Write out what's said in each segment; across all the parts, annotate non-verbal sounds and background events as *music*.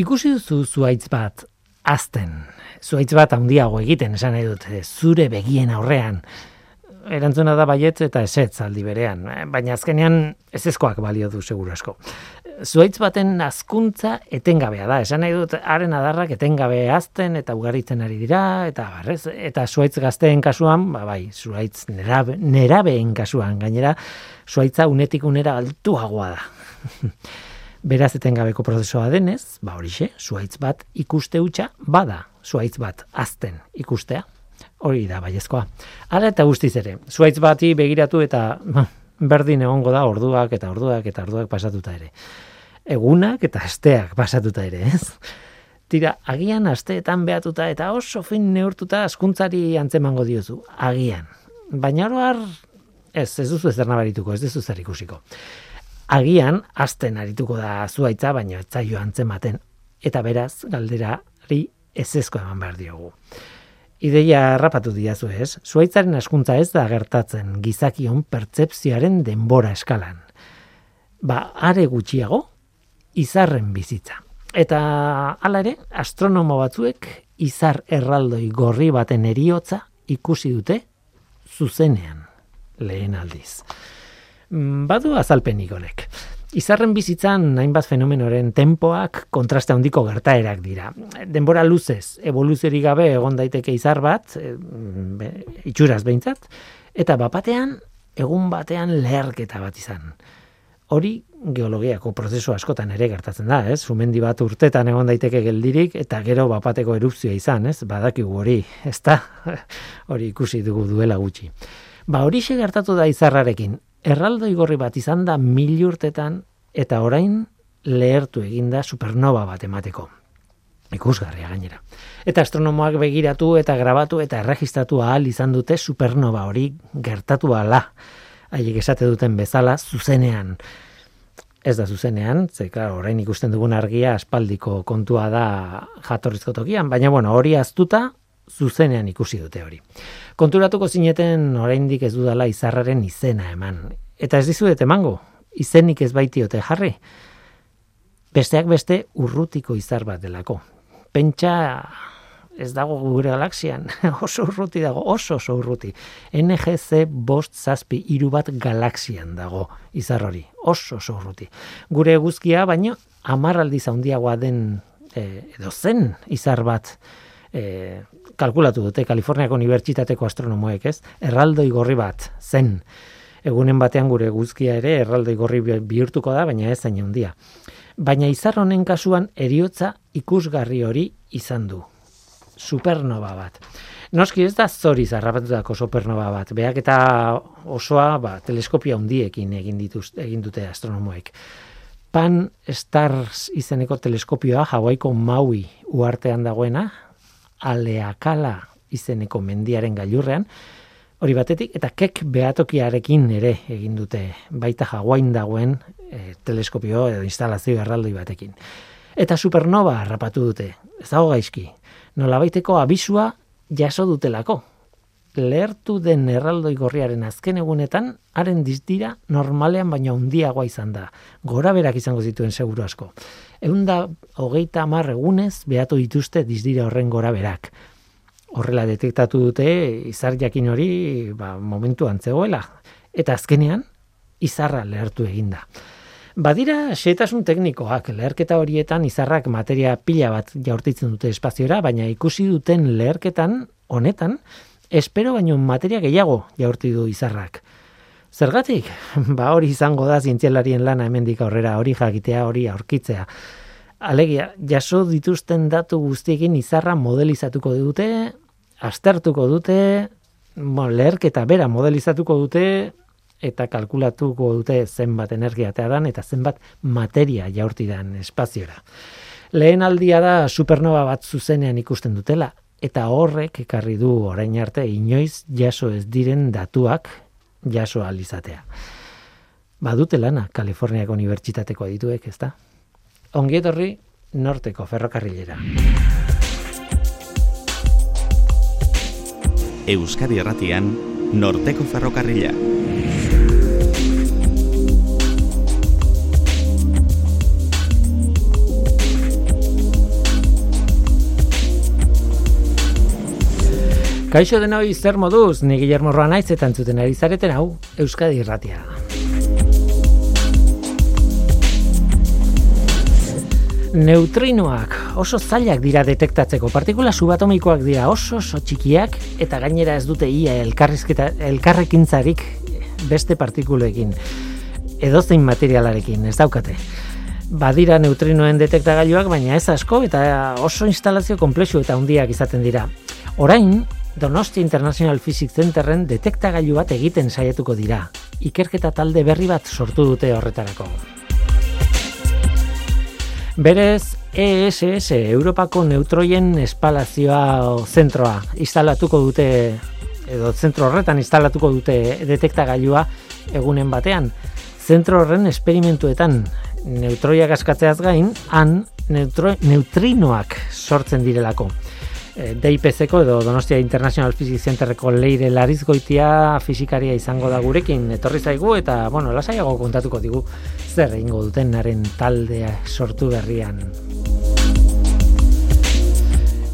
Ikusi duzu zuaitz bat azten, zuaitz bat handiago egiten, esan nahi dut, zure begien aurrean, erantzuna da baiet eta esetz aldi berean, baina azkenean ezezkoak balio du seguru asko. Zuaitz baten azkuntza etengabea da, esan nahi dut haren adarrak etengabe azten eta ugaritzen ari dira, eta barrez, eta zuaitz gazteen kasuan, ba bai, zuaitz nerabe, nerabeen kasuan, gainera, zuaitza unetik unera altuagoa da. *laughs* Beraz etengabeko prozesua denez, ba horixe, zuaitz bat ikuste hutsa bada, zuaitz bat azten ikustea. Hori da, baiezkoa. Hala eta guztiz ere, zuaitz bati begiratu eta berdin egongo da orduak eta orduak eta orduak pasatuta ere. Egunak eta asteak pasatuta ere, ez? Tira, agian asteetan behatuta eta oso fin neurtuta askuntzari antzemango diozu. Agian. Baina oroar, ez, ez duzu ez nabarituko, ez duzu zer ikusiko agian azten arituko da zuaitza, baina ez zaio antzematen. Eta beraz, galderari ez ezko eman behar diogu. Ideia rapatu diazu ez, zuaitzaren askuntza ez da gertatzen gizakion pertsepzioaren denbora eskalan. Ba, are gutxiago, izarren bizitza. Eta hala ere, astronomo batzuek izar erraldoi gorri baten eriotza ikusi dute zuzenean lehen aldiz. Mm, badu azalpenik honek. Izarren bizitzan hainbat fenomenoren tempoak kontraste handiko gertaerak dira. Denbora luzez, evoluziorik gabe egon daiteke izar bat, e, be, itxuraz behintzat, eta bapatean, egun batean leherketa bat izan. Hori geologiako prozesu askotan ere gertatzen da, ez? Sumendi bat urtetan egon daiteke geldirik eta gero bapateko erupzioa izan, ez? Badakigu hori, ezta? *laughs* Hori ikusi dugu duela gutxi. Ba, hori gertatu da izarrarekin, erraldo igorri bat izan da mil urtetan eta orain lehertu eginda supernova bat emateko. Ikusgarria gainera. Eta astronomoak begiratu eta grabatu eta erregistratu ahal izan dute supernova hori gertatu ala. Haiek esate duten bezala zuzenean. Ez da zuzenean, ze orain ikusten dugun argia aspaldiko kontua da jatorrizko tokian, baina bueno, hori aztuta zuzenean ikusi dute hori. Konturatuko zineten oraindik ez dudala izarraren izena eman. Eta ez dizuet emango, izenik ez baitiote jarri. Besteak beste urrutiko izar bat delako. Pentsa ez dago gure galaxian, *laughs* oso urruti dago, oso oso urruti. NGC bost zazpi iru bat galaxian dago izar hori, oso oso urruti. Gure guzkia baino, amarraldi zaundiagoa den, eh, edo zen izar bat, e, kalkulatu dute Kaliforniako Unibertsitateko astronomoek, ez? Erraldoi gorri bat zen. Egunen batean gure guzkia ere erraldoi gorri bihurtuko da, baina ez zain handia. Baina izar honen kasuan eriotza ikusgarri hori izan du. Supernova bat. Noski ez da zori zarrapatutako supernova bat. Beak eta osoa ba, teleskopia handiekin egin, dituz, egin dute astronomoek. Pan Stars izeneko teleskopioa Hawaiiko Maui uartean dagoena, aleakala izeneko mendiaren gailurrean, hori batetik, eta kek behatokiarekin ere egin dute baita jaguain dagoen e, teleskopio edo instalazio erraldoi batekin. Eta supernova harrapatu dute, ez dago gaizki, nola baiteko abisua jaso dutelako. Lehertu den erraldoi gorriaren azken egunetan, haren dizdira normalean baina handiagoa izan da. Gora berak izango zituen seguru asko eunda hogeita hamar egunez behatu dituzte dizdira horren gora berak. Horrela detektatu dute izar jakin hori ba, momentu antzegoela. Eta azkenean, izarra lehertu eginda. Badira xetasun teknikoak leherketa horietan izarrak materia pila bat jaurtitzen dute espaziora, baina ikusi duten leherketan honetan, espero baino materia gehiago jaurti du izarrak. Zergatik? *laughs* Ba hori izango da zientzialarien lana hemendik aurrera hori jakitea hori aurkitzea. Alegia, jaso dituzten datu guztiekin izarra modelizatuko dute, aztertuko dute, bo, leherketa bera modelizatuko dute, eta kalkulatuko dute zenbat energia dan eta zenbat materia jaurti dan espaziora. Lehen aldia da supernova bat zuzenean ikusten dutela, eta horrek ekarri du orain arte inoiz jaso ez diren datuak jaso alizatea. Badute lana Kaliforniako Unibertsitateko dituek, ezta? Ongietorri norteko ferrokarrilera. Euskadi Erratian norteko ferrokarrila. Kaixo denoi zer moduz, ni Guillermo Roa naiz eta entzuten ari zareten hau Euskadi Irratia. Neutrinoak oso zailak dira detektatzeko. Partikula subatomikoak dira oso oso txikiak eta gainera ez dute ia elkarrizketa elkarrekintzarik beste partikulekin edozein materialarekin, ez daukate. Badira neutrinoen detektagailuak, baina ez asko eta oso instalazio komplexu eta handiak izaten dira. Orain, Donosti International Physics Centerren detektagailu bat egiten saiatuko dira. Ikerketa talde berri bat sortu dute horretarako. Berez, ESS, Europako Neutroien Espalazioa zentroa, instalatuko dute, edo zentro horretan instalatuko dute detektagailua egunen batean. Zentro horren esperimentuetan neutroiak askatzeaz gain, han neutrinoak sortzen direlako. Eh, DIPC-ko edo Donostia International Physics Centerreko leire larizgoitia fisikaria izango da gurekin etorri zaigu eta bueno, lasaiago kontatuko digu zer egingo duten naren taldea sortu berrian.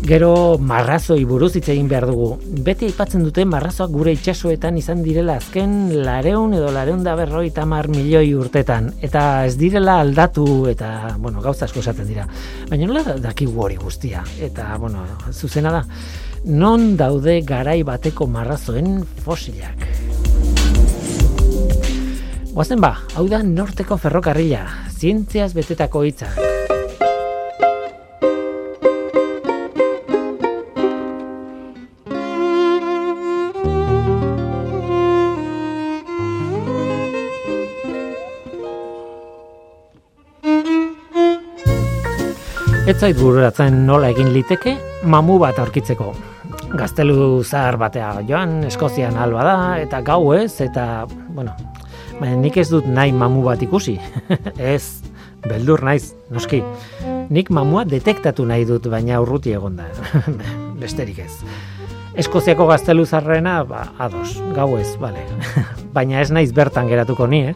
Gero marrazoi buruz hitz egin behar dugu. Beti aipatzen dute marrazoak gure itsasoetan izan direla azken lareun edo lareun da berroi tamar milioi urtetan. Eta ez direla aldatu eta, bueno, gauza asko esaten dira. Baina nola daki hori guztia. Eta, bueno, zuzena da. Non daude garai bateko marrazoen fosilak. Guazen ba, hau da norteko ferrokarrila. Zientziaz betetako hitzak. Ez zait bururatzen nola egin liteke mamu bat aurkitzeko. Gaztelu zahar batea joan, Eskozian alba da, eta gau ez, eta, bueno, nik ez dut nahi mamu bat ikusi. *laughs* ez, beldur naiz, noski. Nik mamua detektatu nahi dut, baina urruti egon da. *laughs* Besterik ez. Eskoziako gaztelu zarrena, ba, ados, gau ez, bale. *laughs* baina ez naiz bertan geratuko ni, eh?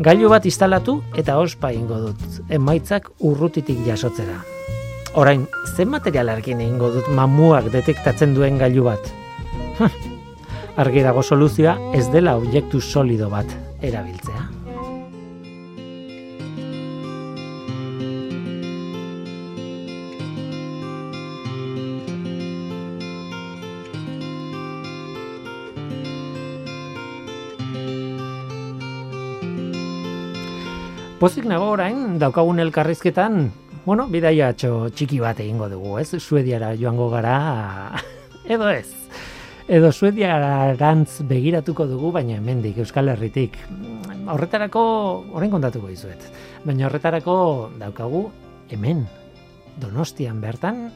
Gailu bat instalatu eta ospa ingo dut, emaitzak urrutitik jasotzera. Orain, zen materialarekin egingo dut mamuak detektatzen duen gailu bat? Argi dago soluzioa ez dela objektu solido bat erabiltzea. Pozik nago orain, daukagun elkarrizketan, bueno, bidaia txiki bat egingo dugu, ez? Suediara joango gara, *laughs* edo ez. Edo Suediara rantz begiratuko dugu, baina hemendik Euskal Herritik. Horretarako, orain kontatuko dizuet. Baina horretarako daukagu hemen, Donostian bertan,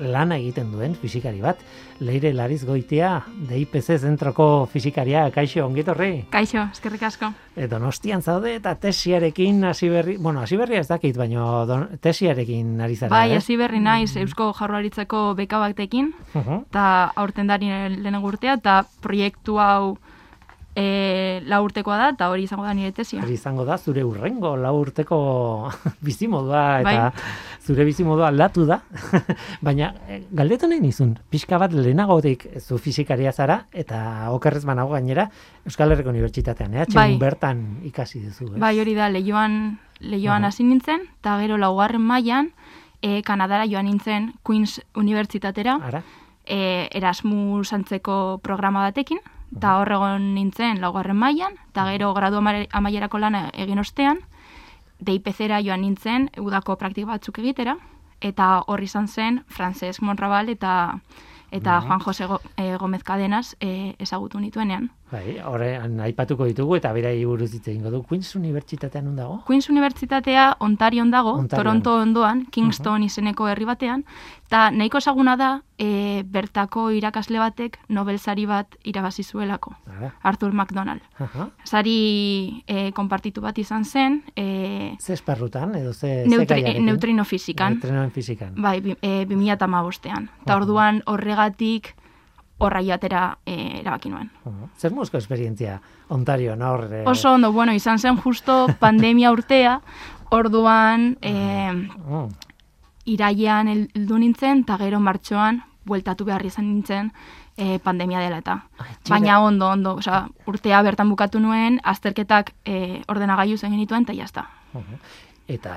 lana egiten duen fisikari bat. Leire Lariz Goitia, DIPC zentroko fisikaria, kaixo, ongitorri? Kaixo, eskerrik asko. E, donostian zaude eta tesiarekin hasi berri, bueno, hasi berria ez dakit, baina tesiarekin ari zara. Bai, hasi berri naiz Eusko Jaurlaritzako beka batekin, eta aurten dari lehen urtea, eta proiektu hau e, la urtekoa da, eta hori izango da nire tesia. Hori izango da, zure urrengo la urteko *laughs* bizimodua, eta bai. zure bizimodua aldatu da. *laughs* Baina, e, galdetu nahi nizun, pixka bat lehenagotik zu fizikaria zara, eta okerrez banago gainera, Euskal Herriko Unibertsitatean, eh? bai. bertan ikasi duzu. Bai, hori da, lehioan, lehioan hasi nintzen, eta gero laugarren mailan e, Kanadara joan nintzen Queen's Unibertsitatera, e, Erasmus antzeko programa batekin, eta horregon nintzen laugarren mailan eta gero gradu amaierako lana egin ostean, DIPZ-era joan nintzen udako praktik batzuk egitera, eta horri izan zen Francesc Monrabal eta eta Juan Jose eh, Gomez Cadenas e, ezagutu nituenean. Bai, horre, aipatuko ditugu eta berai buruz hitz egingo du. Queen's Unibertsitatean on dago? Queen's Unibertsitatea Ontario dago, Toronto ondoan, Kingston izeneko herri batean, eta nahiko ezaguna da e, bertako irakasle batek Nobel sari bat irabazi zuelako. Arthur McDonald. Sari e, konpartitu bat izan zen. E, ze esparrutan, edo ze, neutri, neutrino fizikan. Neutrino fizikan. Bai, e, 2008 bostean. Eta orduan horregatik horra joatera e, erabaki nuen. Zer muzko esperientzia, Ontario, nor? E... Oso ondo, bueno, izan zen justo *laughs* pandemia urtea, orduan e, mm. iraian heldu nintzen, eta gero martxoan bueltatu behar izan nintzen e, pandemia dela eta. Baina ondo, ondo, osea, urtea bertan bukatu nuen, azterketak e, ordenagailu zen genituen, eta jazta. Eta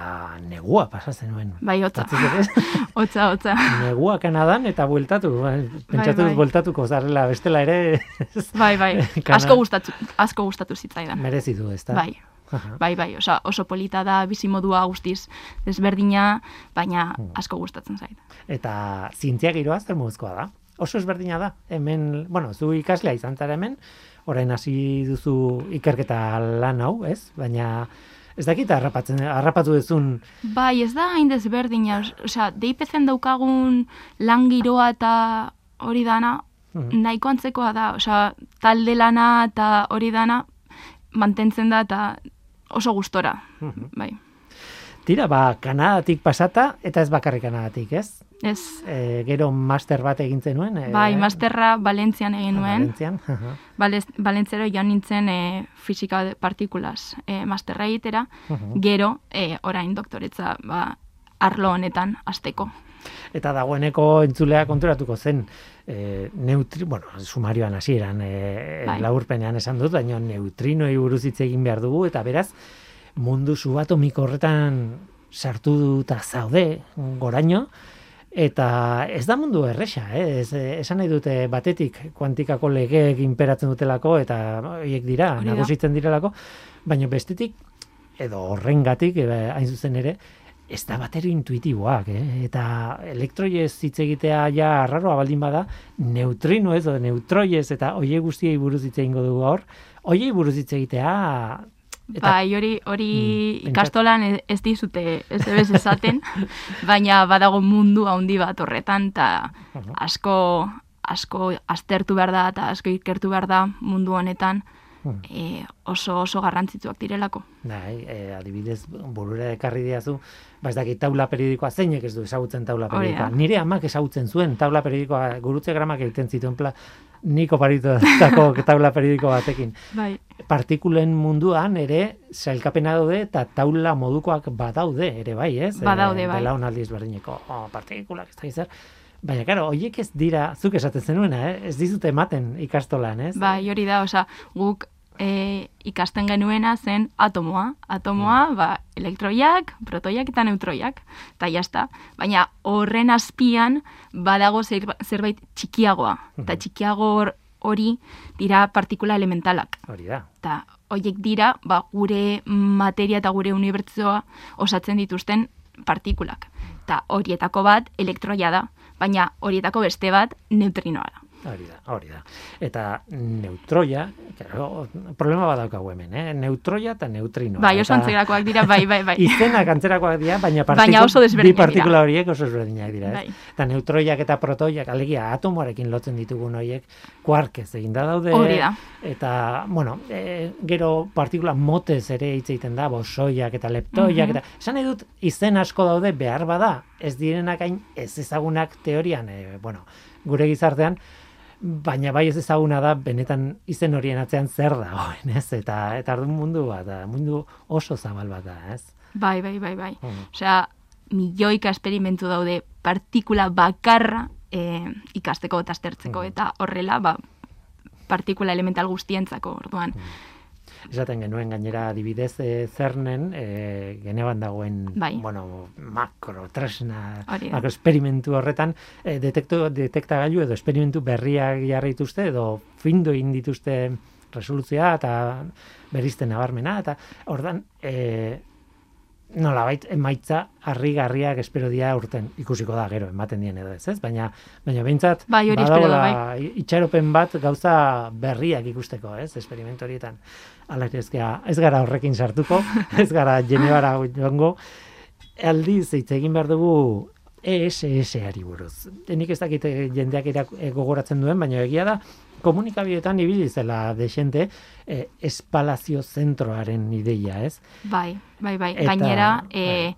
negua pasatzen nuen. Bai, hotza. *laughs* hotza, hotza. Negua Kanadan eta bueltatu. Bai, pentsatu bai, bai. bueltatuko zarela bestela ere. *laughs* bai, bai. Asko gustatu, asko gustatu zitzaidan. Merezi du, ezta? Bai. bai, bai, oso, oso polita da bizimodua guztiz desberdina, baina hmm. asko gustatzen zait. Eta zientzia giroa zer da? Oso ezberdina da. Hemen, bueno, zu ikaslea izan zara hemen, orain hasi duzu ikerketa lan hau, ez? Baina ez dakit harrapatzen, harrapatu duzun. Bai, ez da hain desberdina, osea, deipezen daukagun lan giroa eta hori dana, mm nahiko antzekoa da, osea, talde lana eta hori dana mantentzen da eta oso gustora, mm bai. Tira, ba, Kanadatik pasata, eta ez bakarrik Kanadatik, ez? Ez. E, gero master bat egin zenuen? E, bai, masterra Valentzian egin nuen. Valentzian. *laughs* Valentziero joan nintzen e, fisika partikulas e, masterra egitera, gero e, orain doktoretza ba, arlo honetan azteko. Eta dagoeneko entzulea konturatuko zen, e, neutri, bueno, sumarioan hasieran e, bai. laurpenean esan dut, baina neutrinoei buruz hitz egin behar dugu, eta beraz, mundu subatomiko horretan sartu duta zaude goraino, eta ez da mundu erresa, eh? ez, esan nahi dute batetik kuantikako legeek inperatzen dutelako, eta horiek dira, nagusitzen direlako, baina bestetik, edo horrengatik, eh, hain zuzen ere, ez da batero intuitiboak, eh? eta elektroiez hitz egitea ja arraroa baldin bada, neutrino ez, neutroiez, eta oie guztiei buruz hitz egingo dugu hor, oiei buruz hitz egitea Eta, bai, hori hori mm, ikastolan ez dizute ez debes esaten, *laughs* baina badago mundu handi bat horretan ta asko asko aztertu behar da eta asko ikertu behar da mundu honetan e, oso oso garrantzitsuak direlako. Bai, e, adibidez, burura ekarri diazu, ba ez dakit taula periodikoa zeinek ez du ezagutzen taula periodikoa. Nire amak ezagutzen zuen taula periodikoa, gurutze gramak egiten zituen pla, niko parito dako *laughs* taula periodiko batekin. Bai. Partikulen munduan ere sailkapena daude eta taula modukoak badaude ere bai, ez? Badaude, bai. Belaunaldiz berdineko, oh, partikulak ez da. Baina, karo, horiek ez dira, zuk esaten zenuena, eh? ez dizute ematen ikastolan, ez? Bai, hori da, oza, guk e, ikasten genuena zen atomoa. Atomoa, mm. ba, elektroiak, protoiak eta neutroiak, eta jazta. Baina horren azpian badago zerbait txikiagoa. Eta mm. txikiago hori dira partikula elementalak. Hori da. Eta horiek dira, ba, gure materia eta gure unibertsoa osatzen dituzten partikulak. Eta horietako bat elektroia da, baina horietako beste bat neutrinoa da. Hori da, hori da. Eta neutroia, claro, problema badaukagu hemen, eh? Neutroia eta neutrino. Bai, oso antzerakoak dira, bai, bai, bai. Izenak antzerakoak dira, baina, baina oso bi partikula horiek oso desberdinak dira. Bai. Eta neutroiak eta protoiak, alegia, atomoarekin lotzen ditugun horiek, kuarkez egin da daude. Hori da. Eta, bueno, e, gero partikula motez ere hitz egiten da, bosoiak eta leptoiak, mm eta, esan edut, izen asko daude behar bada, ez direnak hain ez ezagunak teorian, e, bueno, gure gizartean, baina bai ez ezaguna da benetan izen horien atzean zer da ez? Eta eta ardun mundu bat da, mundu oso zabal bat da, ez? Bai, bai, bai, bai. Mm. Osea, milioika esperimentu daude partikula bakarra e, ikasteko eta aztertzeko mm. eta horrela, ba, partikula elemental guztientzako, orduan. Mm esaten genuen gainera adibidez e, zernen e, geneban dagoen bai. bueno, makro tresna makro esperimentu horretan e, detekto, detektagailu edo esperimentu berriak jarraituzte edo findu indituzte resoluzioa eta berizten nabarmena eta ordan e, nola bait, emaitza harri-garriak espero dia urten ikusiko da gero, ematen dien edo ez, ez? Baina, baina behintzat, bai, bai. itxaropen bat gauza berriak ikusteko, ez? Esperimentu horietan. Ala ez, ez gara horrekin sartuko, *laughs* ez gara jenebara joango. Aldiz, hitz egin behar dugu ESS-ari buruz. Nik ez dakit jendeak gogoratzen duen, baina egia da, komunikabidetan ibili zela desente eh, espalazio zentroaren ideia, ez? Bai, bai, bai. Gainera, bai.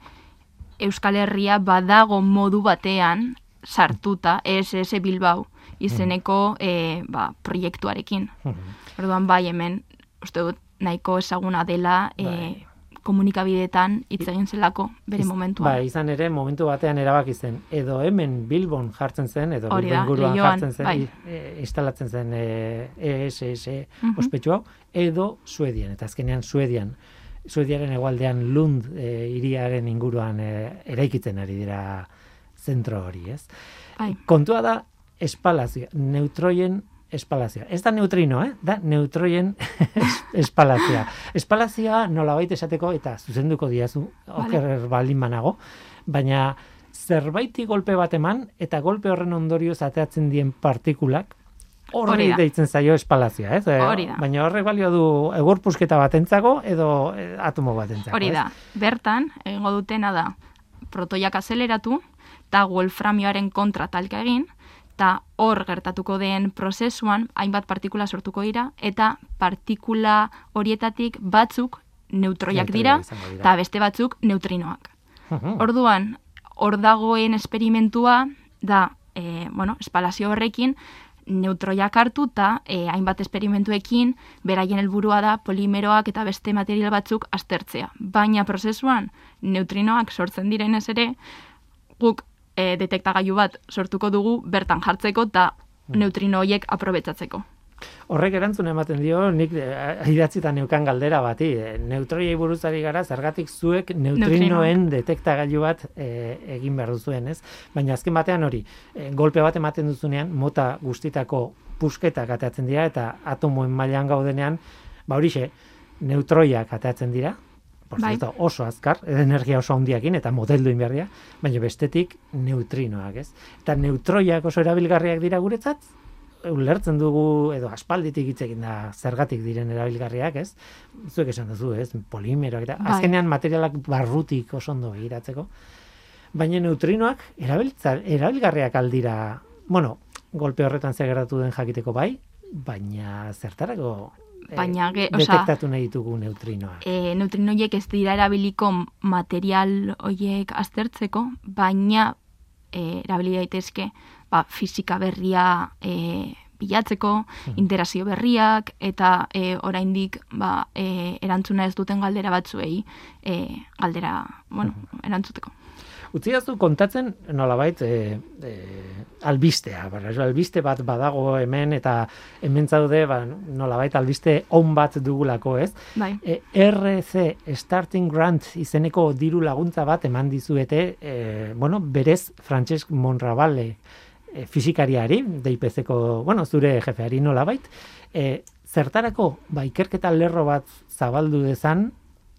Euskal Herria badago modu batean sartuta ESS Bilbao izeneko mm. ba, proiektuarekin. Mm Orduan bai hemen, uste dut, nahiko ezaguna dela bai. Komunikabideetan hitz egin zelako bere Iz, momentuan. Ba, izan ere momentu batean erabaki zen edo hemen Bilbon jartzen zen edo Bilbon guruan jartzen zen bai. E, instalatzen zen ESS e, uh ospetsu hau edo Suedian eta azkenean Suedian Suediaren egualdean Lund e, iriaren inguruan e, eraikitzen ari dira zentro hori, ez? Bai. Kontua da espalazio, neutroien espalazioa. Ez da neutrino, eh? da neutroien *laughs* espalazioa. Espalazioa nola baita esateko eta zuzenduko diazu, vale. oker balin manago, baina zerbaiti golpe bat eman eta golpe horren ondorio zateatzen dien partikulak horri deitzen zaio espalazioa, ez? Hori da. Baina horrek balio du egorpusketa batentzako edo eh, atomo batentzako, Hori da. Bertan, egingo dutena da, protoiak azeleratu, eta wolframioaren kontra talka egin, eta hor gertatuko den prozesuan hainbat partikula sortuko dira eta partikula horietatik batzuk neutroiak dira eta beste batzuk neutrinoak. Orduan, hor dagoen esperimentua da, e, bueno, espalazio horrekin neutroiak hartu eta e, hainbat esperimentuekin beraien helburua da polimeroak eta beste material batzuk aztertzea. Baina prozesuan neutrinoak sortzen direnez ere, guk e, detektagailu bat sortuko dugu bertan jartzeko eta hmm. neutrino horiek aprobetsatzeko. Horrek erantzun ematen dio, nik eh, idatzita neukan galdera bati, e, neutroiei buruzari gara, zergatik zuek neutrinoen detektagailu bat e, egin behar duzuen, ez? Baina azken batean hori, e, golpe bat ematen duzunean, mota guztitako pusketak ateatzen dira, eta atomoen mailan gaudenean, ba horixe, neutroiak ateatzen dira, Por bai. oso azkar, energia oso handiakin eta modeldu inberria, baina bestetik neutrinoak, ez? Eta neutroiak oso erabilgarriak dira guretzat, ulertzen dugu edo aspalditik hitz egin da zergatik diren erabilgarriak, ez? Zuek esan duzu, ez? Polimeroak eta bai. azkenean materialak barrutik oso ondo begiratzeko. Baina neutrinoak erabiltza erabilgarriak aldira, bueno, golpe horretan zer gertatu den jakiteko bai, baina zertarako Eh, baina ge, detektatu nahi ditugu neutrinoak. E, neutrinoiek ez dira erabiliko material hoiek aztertzeko, baina e, erabili daitezke ba, fisika berria e, bilatzeko, hmm. interazio berriak, eta e, oraindik ba, e, erantzuna ez duten galdera batzuei e, galdera bueno, hmm. erantzuteko. Utzi kontatzen nolabait e, e, albistea, bara, albiste bat badago hemen eta hemen zaude ba, nolabait albiste on bat dugulako, ez? Bai. E, RC Starting Grant izeneko diru laguntza bat eman dizuete, e, bueno, berez Francesc Monrabale e, fizikariari, DIPZ-ko, bueno, zure jefeari nolabait, e, zertarako ba, ikerketa lerro bat zabaldu dezan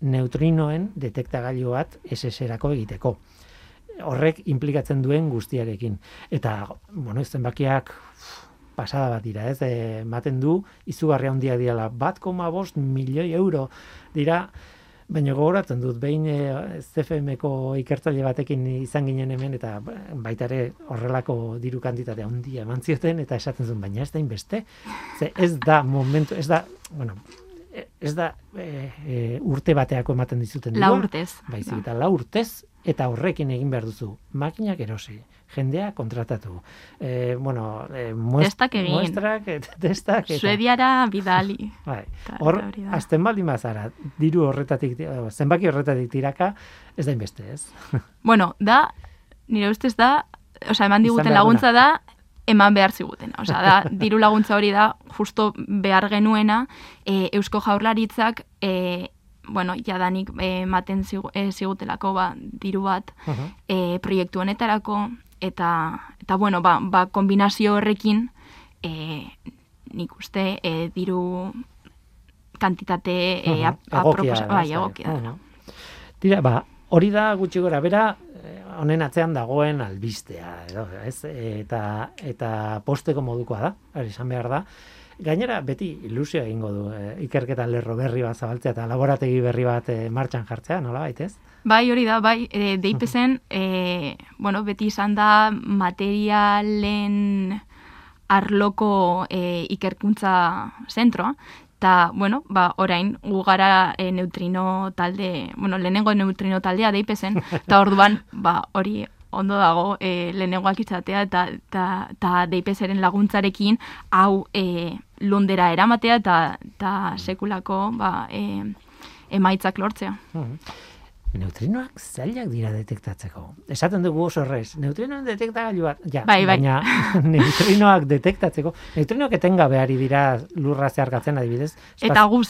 neutrinoen detektagailu bat SS-erako egiteko horrek implikatzen duen guztiarekin. Eta, bueno, zenbakiak pasada bat dira, ez? Ematen du, izugarria handia diala, bat koma bost milioi euro dira, baina gogoratzen dut, behin e, CFM-ko ikertzaile batekin izan ginen hemen, eta baita ere horrelako diru kantitatea handia eman zioten, eta esaten zuen, baina ez da inbeste, ze ez da momentu, ez da, bueno, ez da e, urte bateako ematen dizuten. La urtez. Baizik, eta la urtez, eta horrekin egin behar duzu. Makinak erosi, jendea kontratatu. E, bueno, e, muest, egin. muestrak, *laughs* testak. Eta... Suediara bidali. *laughs* Bai. Hor, azten baldi mazara, diru horretatik, zenbaki horretatik tiraka, ez da inbeste, ez? *laughs* bueno, da, nire ustez da, oza, eman diguten laguntza da, eman behar ziguten. Osa, da, diru laguntza hori da, justo behar genuena, e, Eusko Jaurlaritzak, e, bueno, jadanik e, maten e, zigutelako ba, diru bat uh -huh. e, proiektu honetarako, eta, eta bueno, ba, ba, kombinazio horrekin, e, nik uste, e, diru kantitate uh -huh. egokia, bai, egokia. Uh -huh. Tira, ba, hori da gutxi gora, bera, honen atzean dagoen albistea, edo, ez? Eta, eta posteko modukoa da, esan behar da. Gainera, beti ilusio egingo du, e, ikerketan lerro berri bat zabaltzea eta laborategi berri bat e, martxan jartzea, nola baitez? Bai, hori da, bai, e, deipezen, *laughs* e, bueno, beti izan da materialen arloko e, ikerkuntza zentroa, eta, bueno, ba, orain, gu gara e, neutrino talde, bueno, lehenengo neutrino taldea deipezen, *laughs* eta orduan, ba, hori ondo dago e, lehenengoak itzatea, eta, eta, eta deipezeren laguntzarekin, hau e, lundera eramatea, eta, eta sekulako, ba, e, emaitzak lortzea. Mhm. Neutrinoak zailak dira detektatzeko. Esaten dugu oso errez. Neutrinoen detektagailu bat, ja, bai, bai. baina *laughs* neutrinoak detektatzeko, neutrinoak etenga behari dira lurra zeharkatzen adibidez. Espaz, Eta gu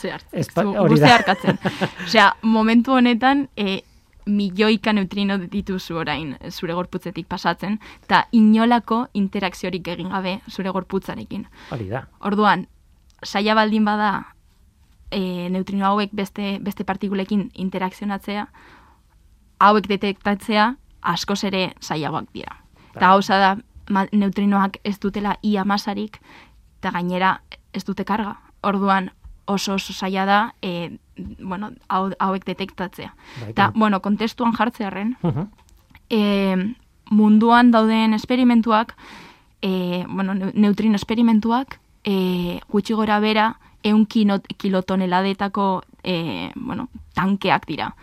zeharkatzen. *laughs* Osea, momentu honetan, e, milioika neutrino dituzu orain zure gorputzetik pasatzen, eta inolako interakziorik egin gabe zure gorputzarekin. Hori da. Orduan, saia baldin bada e, neutrino hauek beste, beste partikulekin interakzionatzea, hauek detektatzea askoz ere zailagoak dira. Eta hauza da, neutrinoak ez dutela ia masarik, eta gainera ez dute karga. Orduan, oso oso zaila da, e, bueno, hauek detektatzea. Bai, eta, bueno, kontestuan jartzearen, uh e, munduan dauden esperimentuak, e, bueno, neutrino esperimentuak, e, gutxi gora bera, eun kilotoneladetako e, bueno, tankeak dira.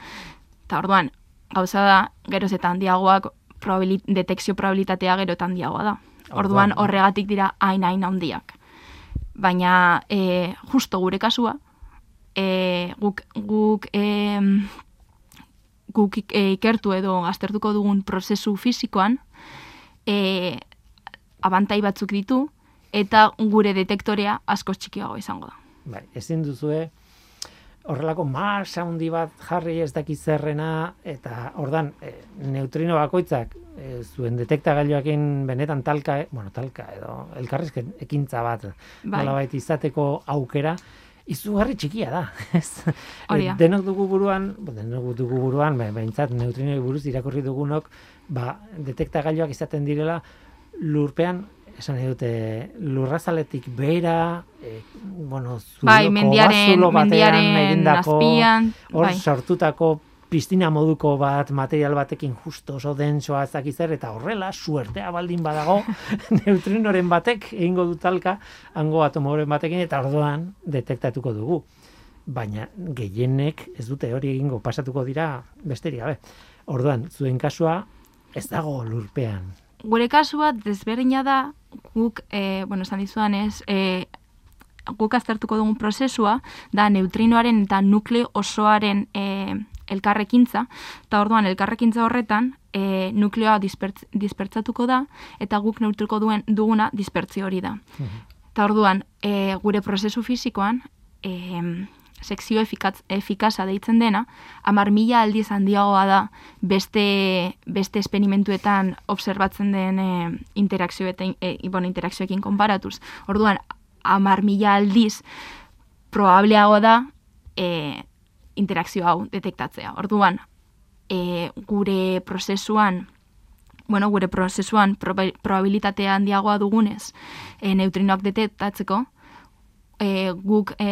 Eta orduan, gauza da, geroz eta handiagoak probabilit, detekzio probabilitatea gero eta handiagoa da. Orduan, horregatik dira hain-hain handiak. Baina, e, justo gure kasua, e, guk, guk, e, guk e, ikertu edo aztertuko dugun prozesu fisikoan, e, abantai batzuk ditu, eta gure detektorea asko txikiago izango da. Bai, ezin duzue horrelako masa handi bat jarri ez daki zerrena eta ordan e, neutrino bakoitzak e, zuen detektagailuekin benetan talka, e, bueno, talka edo elkarrizken ekintza bat bai. nolabait izateko aukera izugarri txikia da, *laughs* ez? E, denok dugu buruan, denok dugu buruan, behintzat neutrino buruz irakurri dugunok, ba, detektagailuak izaten direla lurpean esan dute lurrazaletik bera, e, bueno, zulo, bai, mendiaren, mendiaren azpian, hor bai. sortutako piztina moduko bat material batekin justo oso dentsoa zer eta horrela suertea baldin badago *laughs* neutrinoren batek egingo du talka hango atomoren batekin eta orduan detektatuko dugu. Baina gehienek ez dute hori egingo pasatuko dira besterik gabe. Orduan, zuen kasua ez dago lurpean. Gure kasua desberdina da guk, e, bueno, esan dizudan ez, e, guk aztertuko dugun prozesua, da neutrinoaren eta nukleo osoaren e, elkarrekintza, eta orduan elkarrekintza horretan, e, nukleoa dispertz, dispertzatuko da, eta guk neutruko duen duguna dispertzio hori da. Eta orduan, e, gure prozesu fisikoan, e, sekzio efikaz, efikaza deitzen dena, amar mila aldiz handiagoa da beste, beste esperimentuetan observatzen den e, interakzioekin, e, bueno, interakzioekin konparatuz. Orduan, amar mila aldiz probableago da e, interakzio hau detektatzea. Orduan, e, gure prozesuan Bueno, gure prozesuan probabilitatea handiagoa dugunez e, neutrinoak detektatzeko, e, guk e,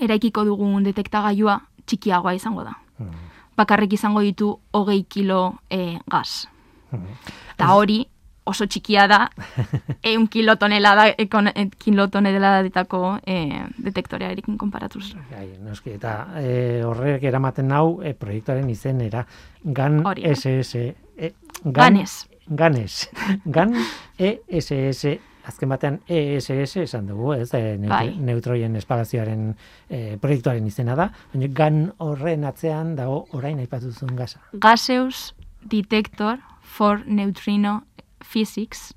eraikiko dugun detektagailua txikiagoa izango da. Hmm. Bakarrik izango ditu hogei kilo e, gaz. Hmm. Eta hori oso txikia da *laughs* eun kilotonelada ekon, e, kilotonelada ditako e, detektorea erikin konparatuz. Gai, noski, eta e, horrek eramaten nau e, proiektuaren izenera GAN SS e, GAN, Ganes Ganes GAN ESS azken batean ESS esan dugu, ez, e, neutroien espagazioaren e, proiektuaren izena da, baina gan horren atzean dago orain aipatu zuen gaza. Gaseus detector for neutrino physics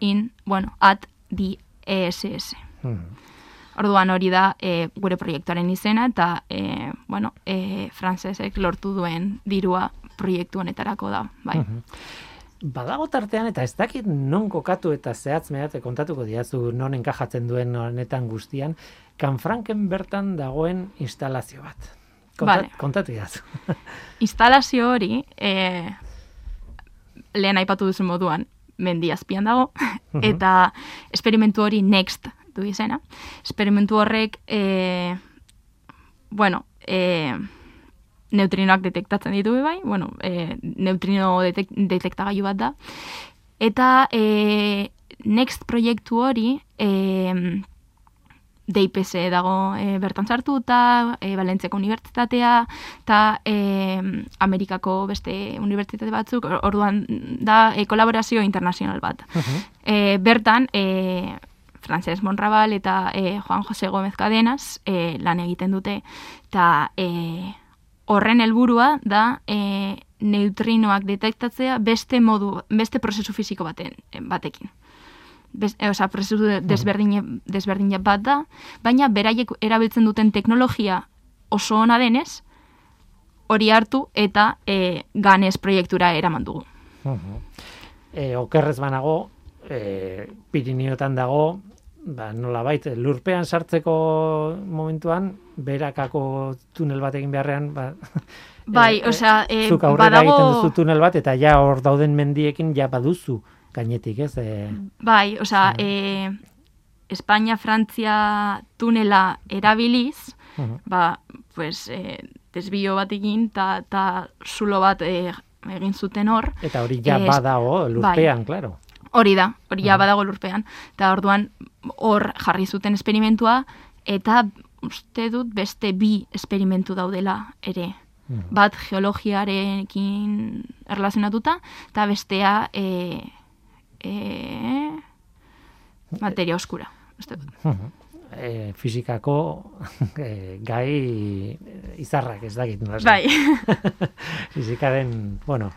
in, bueno, at the ESS. Hmm. Orduan hori da e, gure proiektuaren izena eta e, bueno, e, frantsesek lortu duen dirua proiektu honetarako da, bai. Hmm badago tartean eta ez dakit non kokatu eta zehatz mehate kontatuko diazu non enkajatzen duen honetan guztian, kanfranken bertan dagoen instalazio bat. Kontat, Kontatu diazu. *laughs* instalazio hori, e, lehen aipatu duzu moduan, mendi azpian dago, eta esperimentu hori next du izena. Esperimentu horrek, e, bueno, e, neutrinoak detektatzen ditu bai, bueno, e, neutrino detek, detektagailu bat da. Eta e, next proiektu hori e, DIPS dago e, bertan sartu eta e, Balentzeko Unibertsitatea eta e, Amerikako beste unibertsitate batzuk, orduan da e, kolaborazio internazional bat. Uh -huh. e, bertan, e, Frances Monrabal eta e, Juan Jose Gómez Cadenas e, lan egiten dute, eta e, horren helburua da e, neutrinoak detektatzea beste modu, beste prozesu fisiko baten, batekin. Bez, e, oza, prozesu desberdin, desberdin bat da, baina beraiek erabiltzen duten teknologia oso ona denez, hori hartu eta e, ganez proiektura eraman dugu. Uh -huh. e, okerrez banago, e, Pirineotan dago, ba, nola bait, lurpean sartzeko momentuan, berakako tunel bat egin beharrean, ba, *laughs* bai, e, osea, e, zuk aurrera badago... egiten duzu tunel bat, eta ja hor dauden mendiekin ja baduzu gainetik, ez? E, bai, osea, e, Espainia, Frantzia tunela erabiliz, ba, pues, e, desbio bat egin, eta ta zulo bat e, egin zuten hor. Eta hori ja es, badago lurpean, bai. claro. Hori da, hori ja badago lurpean. Eta orduan hor jarri zuten esperimentua, eta uste dut beste bi esperimentu daudela ere. Bat geologiarekin erlazionatuta, eta bestea e, e, materia oskura. Uste dut e, fizikako *laughs* e, gai izarrak ez dakit. Bai. *laughs* Fizikaren, bueno,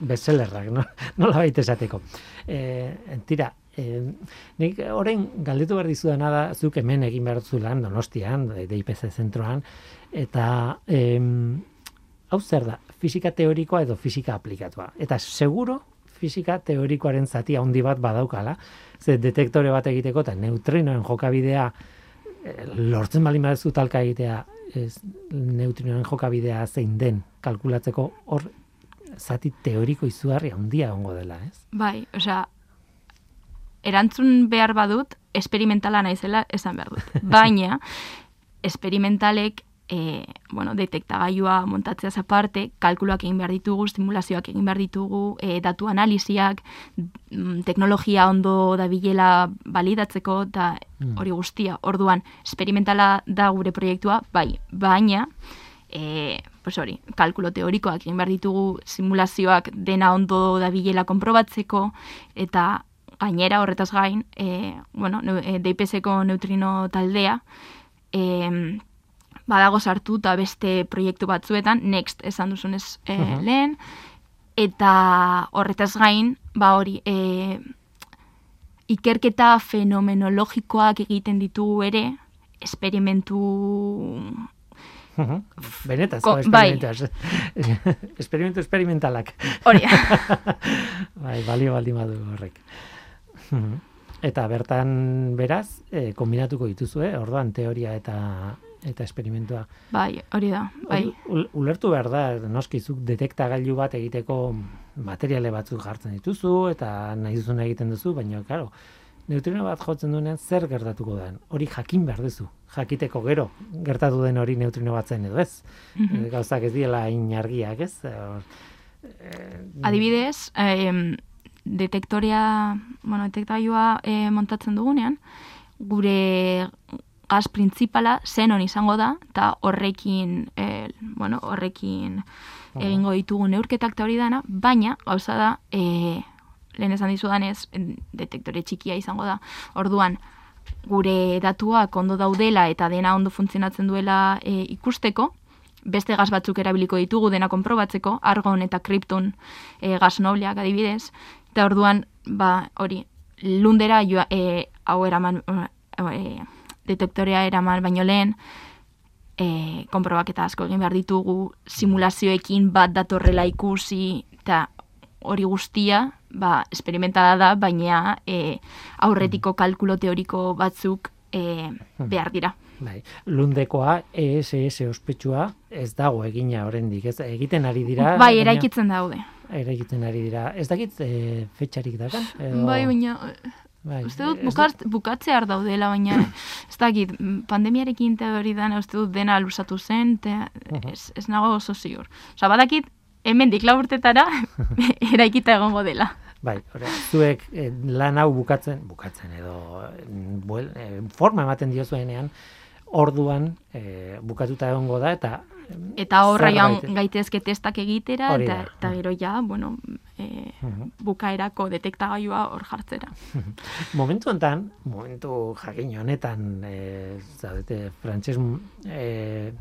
bestsellerrak, no? *laughs* nola baita esateko. E, tira, e, nik orain galdetu behar dizu da, zuk hemen egin behar lan, donostian, DIPC zentroan, eta e, hau zer da, fizika teorikoa edo fizika aplikatua. Eta seguro, fizika teorikoaren zati handi bat badaukala, ze detektore bat egiteko eta neutrinoen jokabidea eh, lortzen bali baduzu talka egitea ez neutrinoen jokabidea zein den kalkulatzeko hor zati teoriko izugarri handia ongo dela, ez? Bai, osea, erantzun behar badut, esperimentala naizela esan behar dut. *laughs* Baina, esperimentalek e, bueno, detektagailua montatzea aparte, kalkuluak egin behar ditugu, simulazioak egin behar ditugu, e, datu analiziak, mm, teknologia ondo dabilela balidatzeko, eta hmm. hori guztia. Orduan, esperimentala da gure proiektua, bai, baina, e, pues hori, kalkulo teorikoak egin behar ditugu, simulazioak dena ondo dabilela konprobatzeko, eta gainera horretaz gain, e, bueno, e, DPS-ko neutrino taldea, e, badago sartu eta beste proiektu batzuetan, next esan duzunez e, lehen, eta horretaz gain, ba hori, e, ikerketa fenomenologikoak egiten ditugu ere, esperimentu... Benetaz, Ko, bai. *laughs* Esperimentu esperimentalak. Hori. *laughs* bai, balio baldi madu horrek. Eta bertan beraz, eh, kombinatuko dituzue, orduan teoria eta eta esperimentua. Bai, hori da, bai. ulertu behar da, noskizuk detektagailu bat egiteko materiale batzuk jartzen dituzu, eta nahi duzun egiten duzu, baina, karo, neutrino bat jotzen duenean zer gertatuko den. Hori jakin behar duzu. Jakiteko gero, gertatu den hori neutrino bat zen edo ez. Mm Gauzak ez diela inargiak ez. Adibidez, eh, detektoria, bueno, detektailua eh, montatzen dugunean, gure gaz printzipala zenon izango da, eta horrekin, e, bueno, horrekin egingo ditugu neurketak eta hori dana, baina, gauza da, e, lehen esan dizudanez, detektore txikia izango da, orduan, gure datuak ondo daudela eta dena ondo funtzionatzen duela e, ikusteko, beste gaz batzuk erabiliko ditugu dena konprobatzeko, argon eta kripton e, gaz nobleak adibidez, eta orduan, ba, hori, lundera, joa, e, hau eraman, e, detektorea eraman baino lehen, e, konprobaketa asko egin behar ditugu, simulazioekin bat datorrela ikusi, eta hori guztia, ba, esperimentala da, baina e, aurretiko kalkulo teoriko batzuk e, behar dira. Bai. Lundekoa, ESS ospetsua, ez dago egina oraindik ez egiten ari dira. Bai, eraikitzen daude. Eraikitzen ari dira. Ez dakit e, fetxarik dakan? Edo... Bai, baina Bai, uste dut bukart, bukatze har daudela, baina *coughs* ez dakit, pandemiarekin eta hori dana, uste dut dena lusatu zen, te, ez, ez nago oso ziur. Osa, badakit, hemen dikla urtetara, *laughs* eraikita egongo dela. Bai, ora, zuek eh, lan hau bukatzen, bukatzen edo, buel, eh, forma ematen dio zuenean, orduan eh, bukatuta egongo da, eta eta horra joan gaitezke testak egitera eta, eta gero ja, bueno, e, bukaerako detektagailua hor jartzera. *laughs* momentu honetan, momentu jakin honetan, e, zaudete, frantxez, e,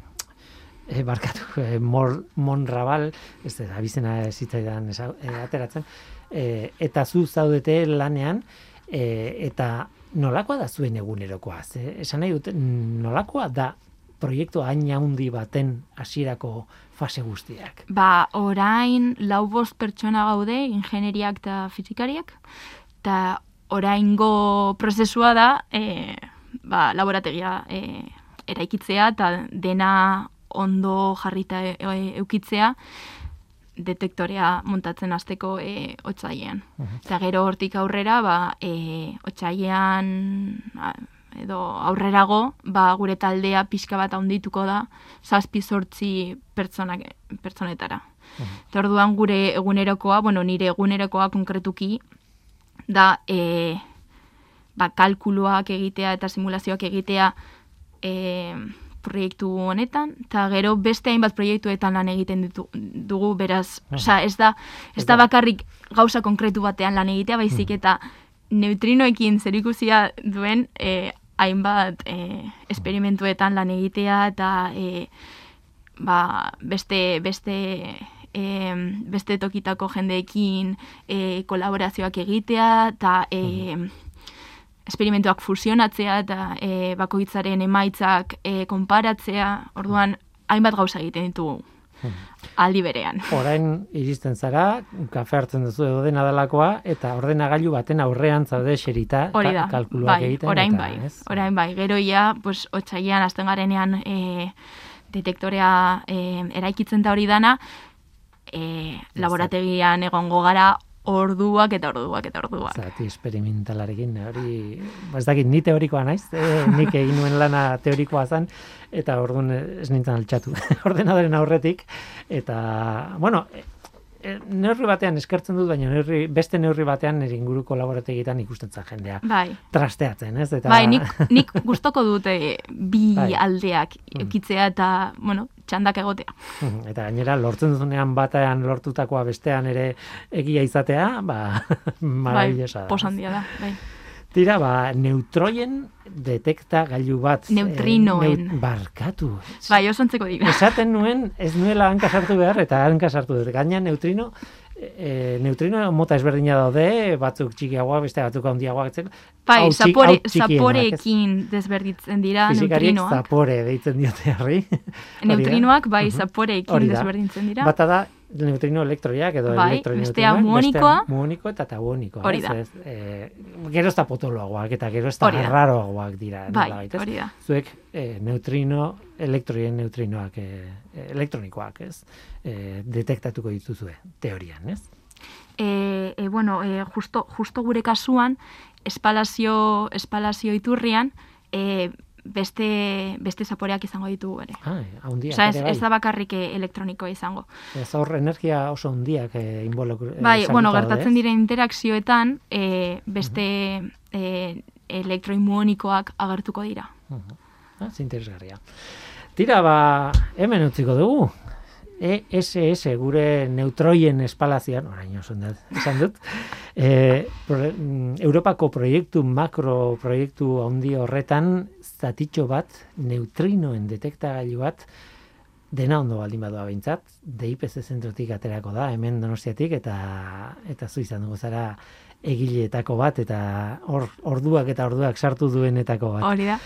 e, barkatu, *laughs* e, mor, monrabal, ez da, abizena zitzaidan e, ateratzen, e, eta zu zaudete lanean, e, eta nolakoa da zuen egunerokoa? Ze, esan nahi dut, nolakoa da proiektu hain handi baten hasierako fase guztiak? Ba, orain lau bost pertsona gaude, ingenieriak eta fizikariak, eta oraingo prozesua da, e, ba, laborategia e, eraikitzea eta dena ondo jarrita e, e, eukitzea detektorea montatzen hasteko e, otsailean. Eta gero hortik aurrera, ba, e, otsailean edo aurrerago, ba, gure taldea pixka bat handituko da, zazpi sortzi pertsonak, pertsonetara. Eta orduan gure egunerokoa, bueno, nire egunerokoa konkretuki, da, e, ba, kalkuluak egitea eta simulazioak egitea, e, proiektu honetan, eta gero beste hainbat proiektuetan lan egiten ditu, dugu, beraz, oza, ez da, ez da bakarrik gauza konkretu batean lan egitea, baizik eta neutrinoekin zerikusia duen e, hainbat e, esperimentuetan lan egitea, eta e, ba, beste, beste, e, beste tokitako jendeekin e, kolaborazioak egitea, eta e, esperimentuak fusionatzea eta e, bakoitzaren emaitzak e, konparatzea, orduan hainbat gauza egiten ditugu hmm. aldi berean. Orain iristen zara, kafe hartzen duzu edo dena delakoa, eta ordenagailu baten aurrean zaude xerita Hori da, kalkuluak bai, egiten. Orain bai, ez? orain bai, gero ia, pues, otxaian, azten garenean e, detektorea e, eraikitzen da hori dana, e, laborategian egongo gara orduak eta orduak eta orduak. Zati esperimentalarekin, hori, ba, ez dakit, ni teorikoa naiz, eh, nik egin nuen lana teorikoa zen, eta orduan ez nintzen altxatu *laughs* ordenadoren aurretik, eta, bueno, neurri batean eskertzen dut, baina neurri, beste neurri batean nire inguruko laborategitan ikusten jendea. Bai. Trasteatzen, ez? Eta... Bai, nik, nik gustoko dute bi bai. aldeak mm. ekitzea eta, bueno, txandak egotea. Eta gainera, lortzen duzunean batean lortutakoa bestean ere egia izatea, ba, maravillosa *laughs* bai, posandia da, bai. Tira, ba, neutroien detekta gailu bat. Neutrinoen. Eh, barkatu. Bai, oso antzeko dira. Esaten nuen, ez nuela hanka sartu behar, eta hanka sartu dut. Gaina neutrino, e, neutrino mota ezberdina daude, batzuk txikiagoa, beste batzuk handiagoa. Bai, zapore, zaporeekin desberditzen dira neutrinoak. zapore deitzen diote harri. Neutrinoak, bai, zaporeekin desberdintzen dira. Bata da, neutrino elektroiak edo bai, bestea muonikoa. Muoniko eta tabuonikoa. Hori da. Ez, eh, gero ez da potoloagoak eta gero ez da raroagoak dira. Bai, hori da. Zuek eh, neutrino, elektroien neutrinoak eh, elektronikoak, ez? Eh, detektatuko dituzue, teorian, ez? E, e, bueno, e, justo, justo gure kasuan, espalazio, espalazio iturrian, e, beste beste zaporeak izango ditugu ere. Ah, handia. Osea, ez, bai. ez da bakarrik eh, elektroniko izango. Ez hor energia oso handiak eh, inbolok. Eh, bai, bueno, gertatzen diren interakzioetan eh, beste uh -huh. eh, elektroimuonikoak agertuko dira. Uh -huh. Ah, interesgarria. Tira, ba, hemen utziko dugu. ESS gure neutroien espalazian, orain oso esan dut, *laughs* e, pro, mm, Europako proiektu, makro proiektu handi horretan, zatitxo bat, neutrinoen detektagailu bat, dena ondo baldin badoa behintzat, DIPC zentrotik aterako da, hemen donostiatik, eta eta zu izan dugu zara, egileetako bat eta or, orduak eta orduak sartu duenetako bat. Hori da.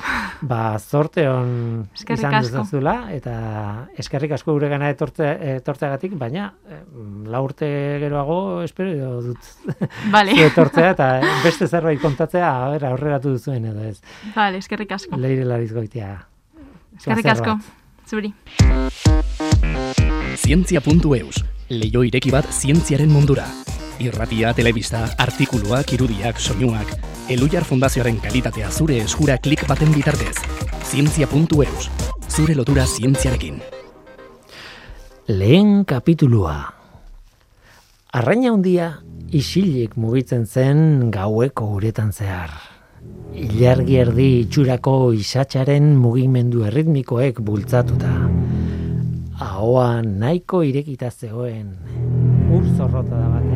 Ba, zorte on izan duzazula eta eskerrik asko gure gana etortze, etortzeagatik, baina eh, la urte geroago espero dut. *laughs* Vale. etortzea eta beste zerbait kontatzea aurrera aurreratu duzuen edo ez. Vale, eskerrik asko. Leire Lariz goitia. Eskerrik asko. Zuri. Zientzia.eus. Leio ireki bat zientziaren mundura irratia, telebista, artikuluak, irudiak, soinuak, Elujar Fundazioaren kalitatea zure eskura klik baten bitartez. Zientzia.eus, zure lotura zientziarekin. Lehen kapitulua. Arraina handia isilik mugitzen zen gaueko uretan zehar. Ilargi erdi itxurako isatxaren mugimendu erritmikoek bultzatuta. Ahoa nahiko irekita zegoen. Ur zorrota da batean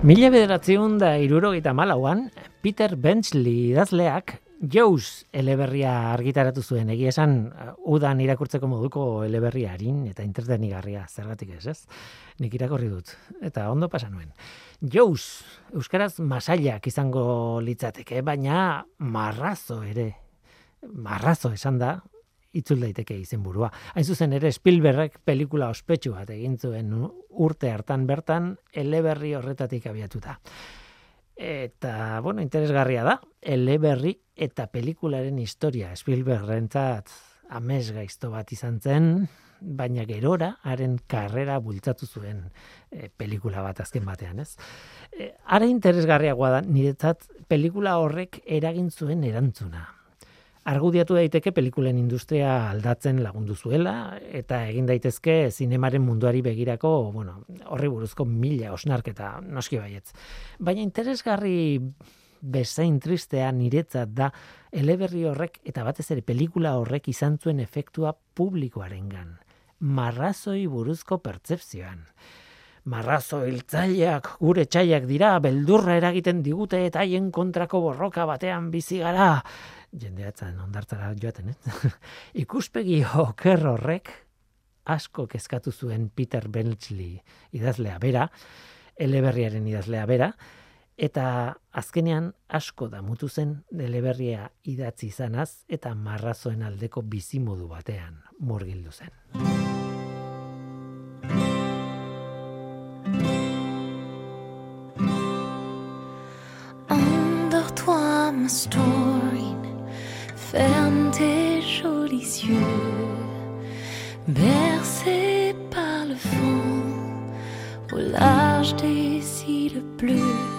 Mila bederatzeun da irurogeita malauan, Peter Benchley idazleak Jaws eleberria argitaratu zuen, egia esan udan irakurtzeko moduko eleberria harin eta interdenigarria, zergatik ez, ez? Nik irakorri dut, eta ondo pasa nuen. Jaws, Euskaraz masailak izango litzateke, baina marrazo ere, marrazo esan da, itzul daiteke izenburua. Hain zuzen ere Spielbergek pelikula ospetsu bat egin zuen urte hartan bertan eleberri horretatik abiatuta. Eta, bueno, interesgarria da, eleberri eta pelikularen historia Spielbergrentzat amez gaizto bat izan zen, baina gerora haren karrera bultzatu zuen e, pelikula bat azken batean, ez? E, are interesgarriagoa da, niretzat pelikula horrek eragin zuen erantzuna argudiatu daiteke pelikulen industria aldatzen lagundu zuela eta egin daitezke zinemaren munduari begirako, bueno, horri buruzko mila osnarketa noski baietz. Baina interesgarri bezain tristea niretzat da eleberri horrek eta batez ere pelikula horrek izan zuen efektua publikoarengan. Marrazoi buruzko pertzepzioan. Marrazo hiltzaileak gure txaiak dira, beldurra eragiten digute eta haien kontrako borroka batean bizi gara jendeatzen ondartara joaten, eh? *laughs* Ikuspegi oker horrek asko kezkatu zuen Peter Benchley idazlea bera, eleberriaren idazlea bera, eta azkenean asko da mutu zen eleberria idatzi izanaz eta marrazoen aldeko bizimodu batean murgildu zen. my story Ferme tes jolis yeux, bercés par le vent, au large des îles bleues,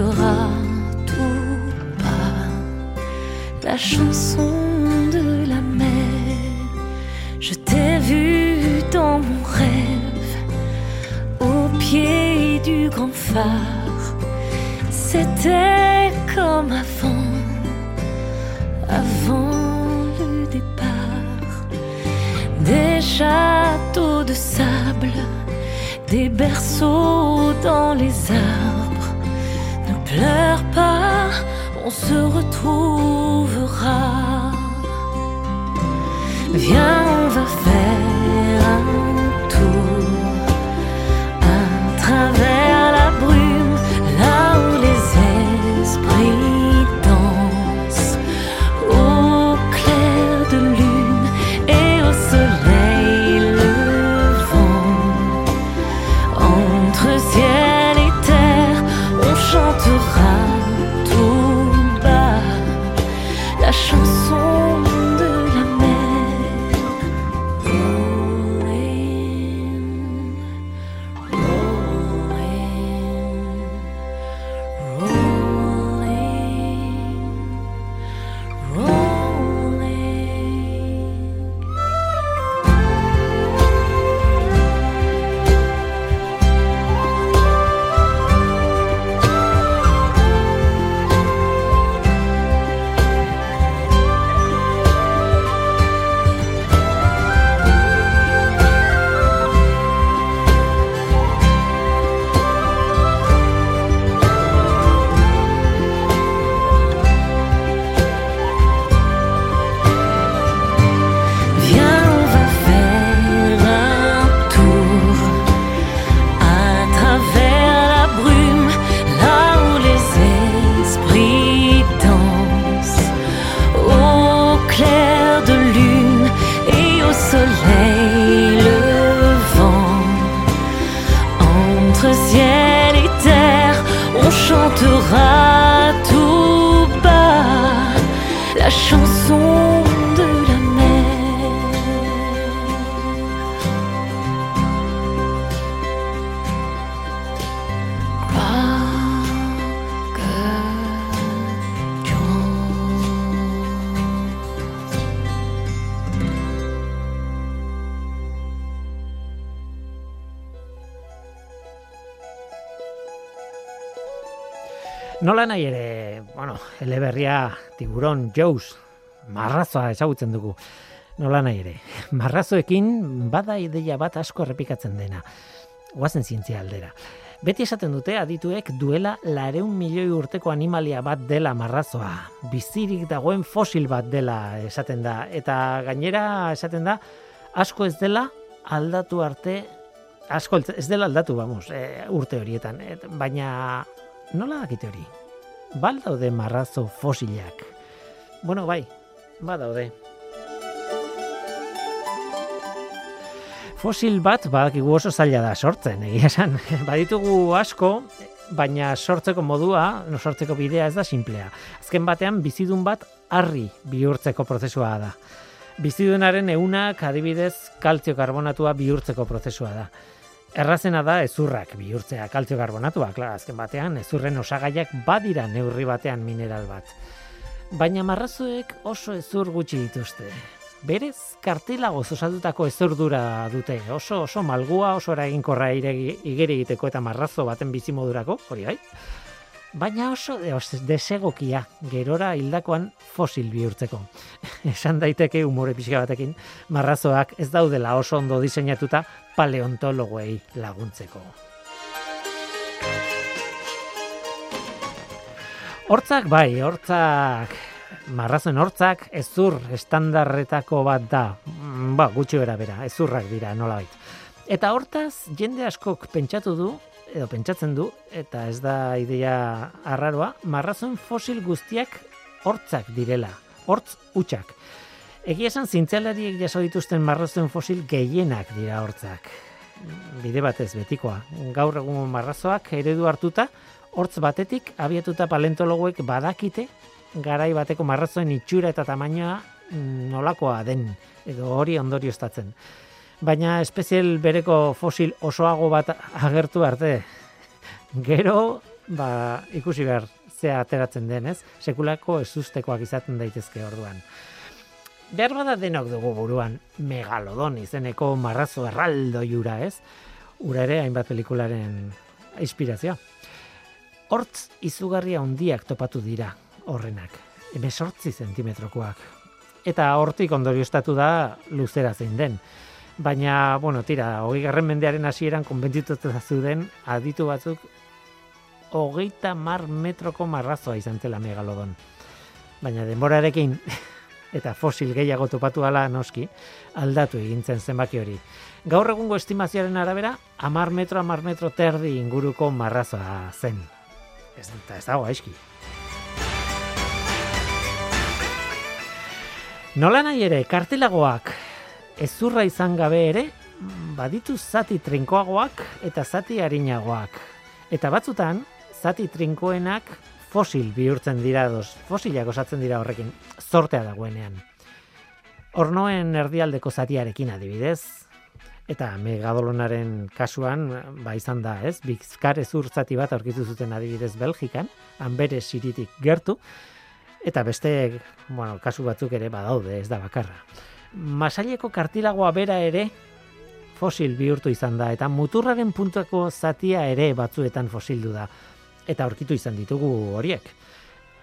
chantera tout bas la chanson de la mer. Je t'ai vu dans mon rêve pied du grand phare. C'était comme avant, avant le départ. Des châteaux de sable, des berceaux dans les arbres. Pleure pas, on se retrouvera. Viens, on va faire Nola nahi ere, bueno, eleberria tiburon jauz, marrazoa ezagutzen dugu. Nola nahi ere, *laughs* marrazoekin bada ideia bat asko errepikatzen dena. Guazen zientzia aldera. Beti esaten dute adituek duela lareun milioi urteko animalia bat dela marrazoa. Bizirik dagoen fosil bat dela esaten da. Eta gainera esaten da, asko ez dela aldatu arte, asko ez dela aldatu, vamos, e, urte horietan. Et, baina nola dakite hori? Bal daude marrazo fosilak. Bueno, bai, badaude. Fosil bat badakigu oso zaila da sortzen, egia esan. *laughs* Baditugu asko, baina sortzeko modua, no sortzeko bidea ez da simplea. Azken batean bizidun bat harri bihurtzeko prozesua da. Bizidunaren eunak adibidez kaltzio karbonatua bihurtzeko prozesua da. Errazena da ezurrak bihurtzea kaltzio karbonatua, klar, azken batean ezurren osagaiak badira neurri batean mineral bat. Baina marrazuek oso ezur gutxi dituzte. Berez, kartilago osatutako ezurdura dute. Oso oso malgua, oso eraginkorra igeri egiteko eta marrazo baten bizimodurako, hori bai? Baina oso desegokia gerora hildakoan fosil bihurtzeko. *laughs* Esan daiteke umore pixka batekin, marrazoak ez daudela oso ondo diseinatuta paleontologoei laguntzeko. Hortzak bai, hortzak, marrazoen hortzak ezur estandarretako bat da, mm, ba, gutxi bera bera, ezurrak dira, nola Eta hortaz, jende askok pentsatu du, edo pentsatzen du, eta ez da idea arraroa, marrazon fosil guztiak hortzak direla, hortz utxak. Egia esan zintzelariek jaso dituzten marrazon fosil gehienak dira hortzak. Bide batez betikoa. Gaur egun marrazoak eredu hartuta, hortz batetik abiatuta paleontologoek badakite garai bateko marrazoen itxura eta tamainoa nolakoa den edo hori ondorioztatzen baina espezial bereko fosil osoago bat agertu arte. Gero, ba, ikusi behar ze ateratzen denez, sekulako ezustekoak izaten daitezke orduan. Behar bada denok dugu buruan megalodon izeneko marrazo erraldo jura ez, ura ere hainbat pelikularen inspirazioa. Hortz izugarria handiak topatu dira horrenak, emesortzi zentimetrokoak. Eta hortik ondorioztatu da luzera zein den baina, bueno, tira, hogei garren mendearen hasieran konbentzituta zuden aditu batzuk hogeita mar metroko marrazoa izan zela megalodon. Baina denborarekin *laughs* eta fosil gehiago topatu ala noski, aldatu egintzen zenbaki hori. Gaur egungo estimazioaren arabera, amar metro, amar metro terdi inguruko marrazoa zen. Ez, eta ez dago, aizki. Nola nahi ere, kartilagoak ezurra izan gabe ere, baditu zati trinkoagoak eta zati harinagoak. Eta batzutan, zati trinkoenak fosil bihurtzen dira dos, fosilak osatzen dira horrekin, zortea dagoenean. Hornoen erdialdeko zatiarekin adibidez, eta megadolonaren kasuan, ba izan da, ez? Bizkar ezur zati bat aurkitu zuten adibidez Belgikan, hanbere siritik gertu, eta beste, bueno, kasu batzuk ere badaude, ez da bakarra masaileko kartilagoa bera ere fosil bihurtu izan da eta muturraren puntuako zatia ere batzuetan fosildu da eta aurkitu izan ditugu horiek.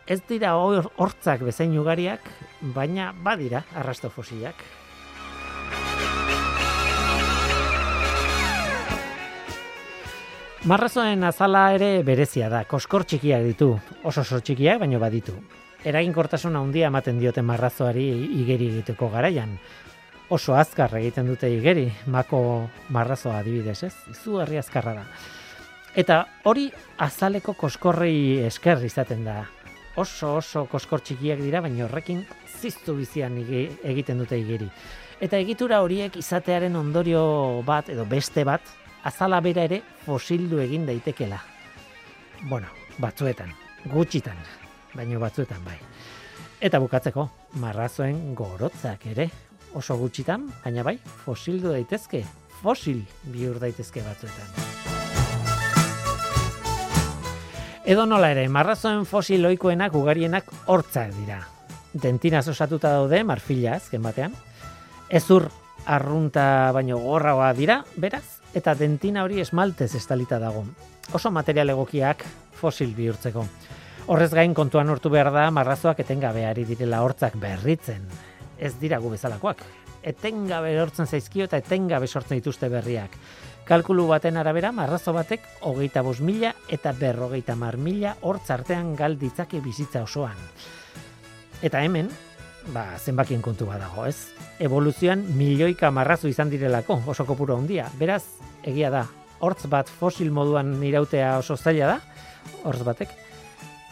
Ez dira hortzak bezain ugariak, baina badira arrasto fosilak. Marrazoen azala ere berezia da, koskor txikiak ditu, oso oso txikiak, baino baditu eraginkortasun handia ematen diote marrazoari igeri egiteko garaian. Oso azkar egiten dute igeri, mako marrazoa adibidez, ez? Izugarri azkarra da. Eta hori azaleko koskorrei esker izaten da. Oso oso koskor txikiak dira, baina horrekin ziztu bizian egiten dute igeri. Eta egitura horiek izatearen ondorio bat edo beste bat, azala bera ere fosildu egin daitekela. Bueno, batzuetan, gutxitan, baino batzuetan bai. Eta bukatzeko, marrazoen gorotzak ere, oso gutxitan, baina bai, fosildu daitezke, fosil bihur daitezke batzuetan. Edo nola ere, marrazoen fosil oikoenak ugarienak hortzak dira. Dentinaz osatuta daude, marfila azken batean. Ezur arrunta baino gorragoa dira, beraz, eta dentina hori esmaltez estalita dago. Oso material egokiak fosil bihurtzeko. Horrez gain kontuan hortu behar da marrazoak etengabe ari direla hortzak berritzen. Ez dira gu bezalakoak. Etengabe hortzen zaizkio eta etengabe sortzen dituzte berriak. Kalkulu baten arabera, marrazo batek hogeita bos mila eta berrogeita mar mila hortz artean galditzake bizitza osoan. Eta hemen, ba, zenbakien kontu badago, ez? Evoluzioan milioika marrazo izan direlako, oso kopuru handia. Beraz, egia da, hortz bat fosil moduan irautea oso zaila da, hortz batek,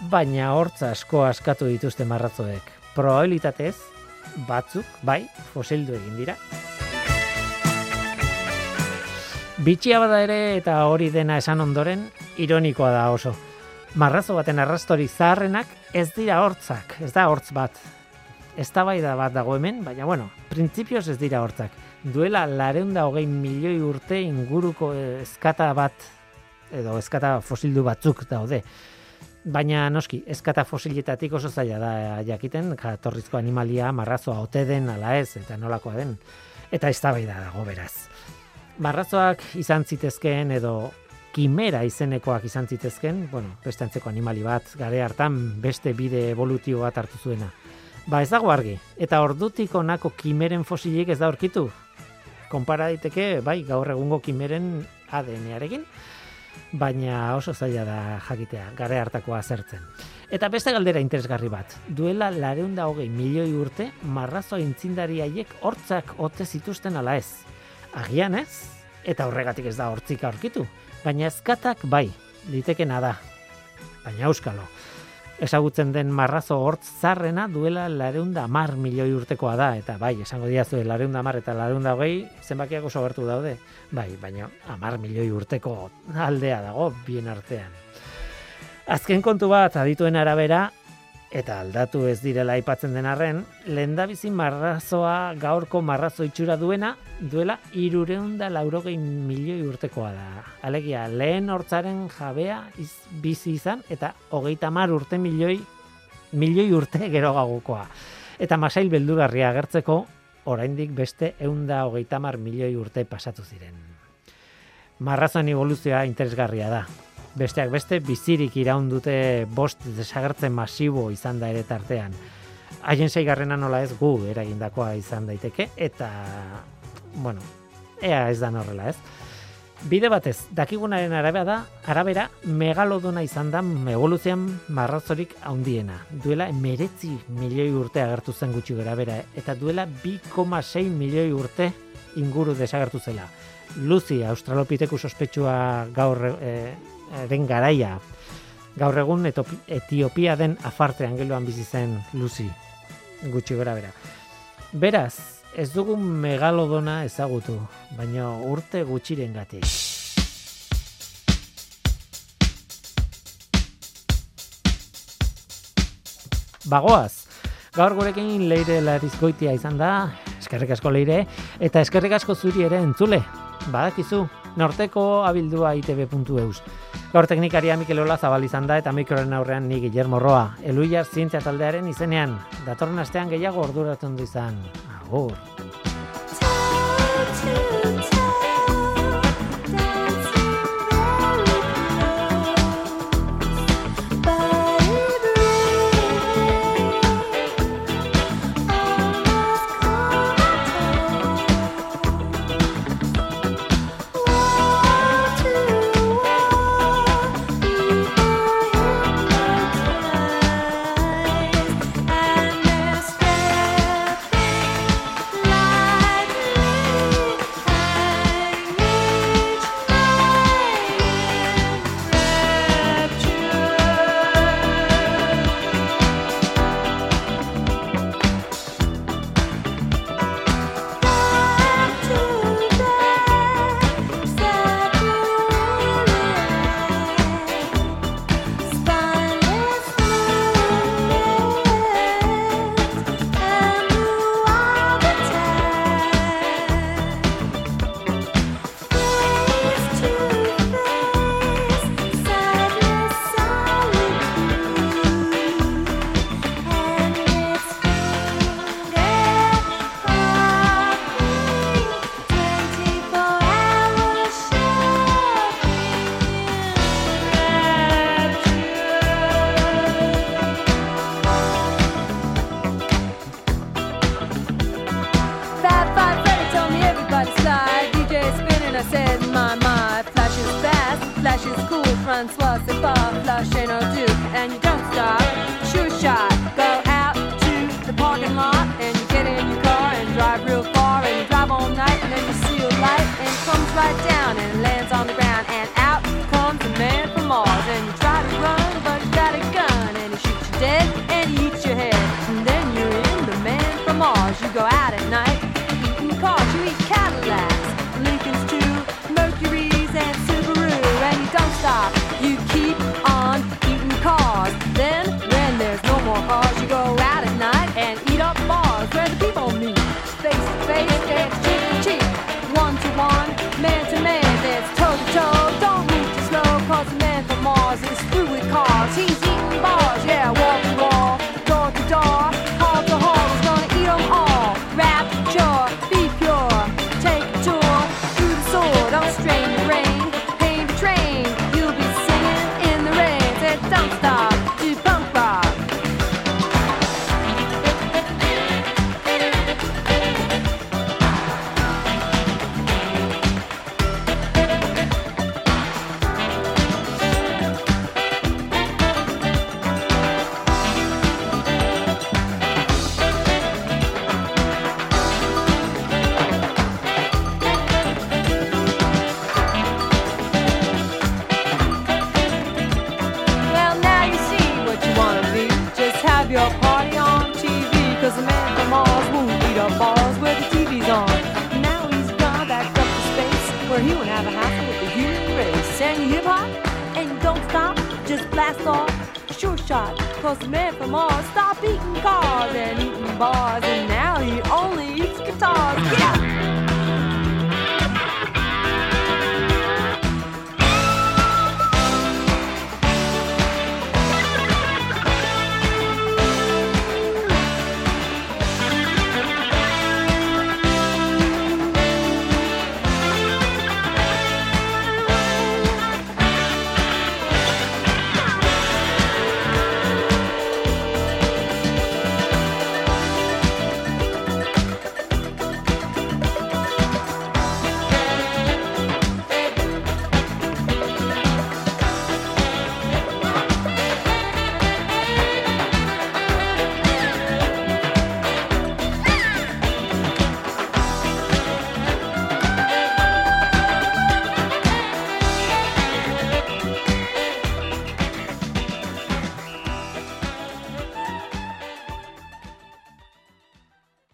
baina hortza asko askatu dituzte marratzoek. Probabilitatez, batzuk, bai, fosildu egin dira. Bitxia bada ere eta hori dena esan ondoren, ironikoa da oso. Marrazo baten arrastori zaharrenak ez dira hortzak, ez da hortz bat. Ez da bai da bat dago hemen, baina bueno, printzipioz ez dira hortzak. Duela lareunda hogei milioi urte inguruko eskata bat, edo eskata fosildu batzuk daude. Baina noski, eskata fosiletatik oso zaila da jakiten, jatorrizko animalia marrazoa ote den ala ez, eta nolakoa den. Eta ez da dago beraz. Marrazoak izan zitezkeen edo kimera izenekoak izan zitezken, bueno, beste antzeko animali bat, gare hartan beste bide evolutibo bat hartu zuena. Ba ez dago argi, eta ordutik onako kimeren fosilik ez da aurkitu. Konpara daiteke, bai, gaur egungo kimeren ADN-arekin, baina oso zaila da jakitea, gare hartakoa zertzen. Eta beste galdera interesgarri bat, duela lareunda hogei milioi urte, marrazo intzindari haiek hortzak ote zituzten ala ez. Agian ez, eta horregatik ez da hortzik aurkitu, baina ezkatak bai, litekena da, baina euskalo ezagutzen den marrazo hortz zarrena duela lareunda mar milioi urtekoa da, eta bai, esango diazu, lareunda mar eta lareunda hogei, zenbakiak oso gertu daude, bai, baina amar milioi urteko aldea dago, bien artean. Azken kontu bat, adituen arabera, eta aldatu ez direla aipatzen den arren, lehendabizi marrazoa gaurko marrazo itxura duena, duela irureunda laurogei milioi urtekoa da. Alegia, lehen hortzaren jabea iz, bizi izan, eta hogeita mar urte milioi, milioi urte gero gagukoa. Eta masail beldugarria agertzeko, oraindik beste eunda hogeita mar milioi urte pasatu ziren. Marrazoan evoluzioa interesgarria da besteak beste bizirik iraun dute bost desagertzen masibo izan da ere tartean. Haien zeigarrena nola ez gu eragindakoa izan daiteke eta bueno, ea ez da horrela ez. Bide batez, dakigunaren arabera da, arabera megalodona izan da evoluzioan marrazorik handiena. Duela emeretzi milioi urte agertu zen gutxi gara bera, eta duela 2,6 milioi urte inguru desagertu zela. Lucy, australopiteku sospetsua gaur e, den garaia. Gaur egun Etiopia den afarte angeluan bizi zen Lucy gutxi gora bera. Beraz, ez dugu megalodona ezagutu, baina urte gutxiren gati. Bagoaz, gaur gurekin leire larizkoitia izan da, eskerrik asko leire, eta eskerrik asko zuri ere entzule, badakizu, norteko abildua itb.eus. Gaur teknikaria Mikel Ola zabal izan da eta mikroren aurrean ni Guillermo Roa. Eluiar zientzia taldearen izenean, datorren astean gehiago orduratzen du izan. Agur.